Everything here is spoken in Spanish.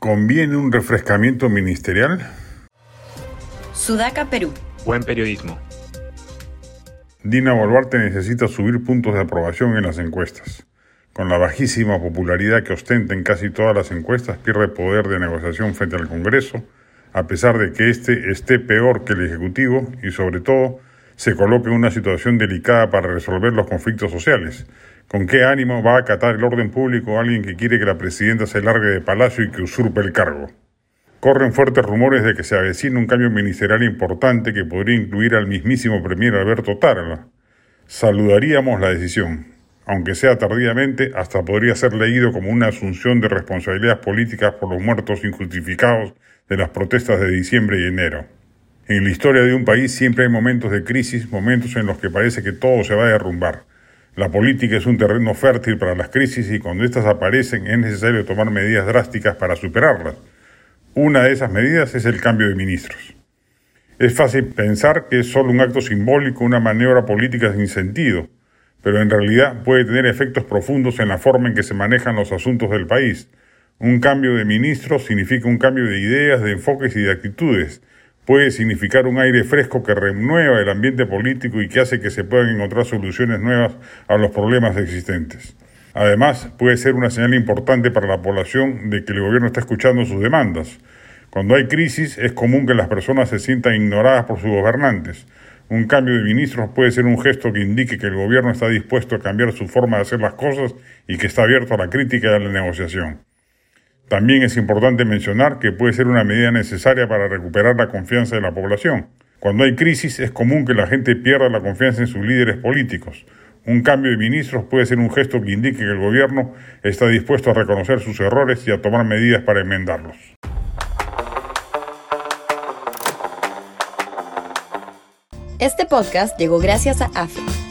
¿Conviene un refrescamiento ministerial? Sudaca, Perú. Buen periodismo. Dina Boluarte necesita subir puntos de aprobación en las encuestas. Con la bajísima popularidad que ostenta en casi todas las encuestas, pierde poder de negociación frente al Congreso, a pesar de que éste esté peor que el Ejecutivo y, sobre todo, se coloque en una situación delicada para resolver los conflictos sociales. ¿Con qué ánimo va a acatar el orden público alguien que quiere que la presidenta se largue de palacio y que usurpe el cargo? Corren fuertes rumores de que se avecina un cambio ministerial importante que podría incluir al mismísimo premier Alberto Tarla. Saludaríamos la decisión. Aunque sea tardíamente, hasta podría ser leído como una asunción de responsabilidades políticas por los muertos injustificados de las protestas de diciembre y enero. En la historia de un país siempre hay momentos de crisis, momentos en los que parece que todo se va a derrumbar. La política es un terreno fértil para las crisis y cuando éstas aparecen es necesario tomar medidas drásticas para superarlas. Una de esas medidas es el cambio de ministros. Es fácil pensar que es solo un acto simbólico, una maniobra política sin sentido, pero en realidad puede tener efectos profundos en la forma en que se manejan los asuntos del país. Un cambio de ministros significa un cambio de ideas, de enfoques y de actitudes. Puede significar un aire fresco que renueva el ambiente político y que hace que se puedan encontrar soluciones nuevas a los problemas existentes. Además, puede ser una señal importante para la población de que el gobierno está escuchando sus demandas. Cuando hay crisis es común que las personas se sientan ignoradas por sus gobernantes. Un cambio de ministros puede ser un gesto que indique que el gobierno está dispuesto a cambiar su forma de hacer las cosas y que está abierto a la crítica y a la negociación. También es importante mencionar que puede ser una medida necesaria para recuperar la confianza de la población. Cuando hay crisis es común que la gente pierda la confianza en sus líderes políticos. Un cambio de ministros puede ser un gesto que indique que el gobierno está dispuesto a reconocer sus errores y a tomar medidas para enmendarlos. Este podcast llegó gracias a AFE,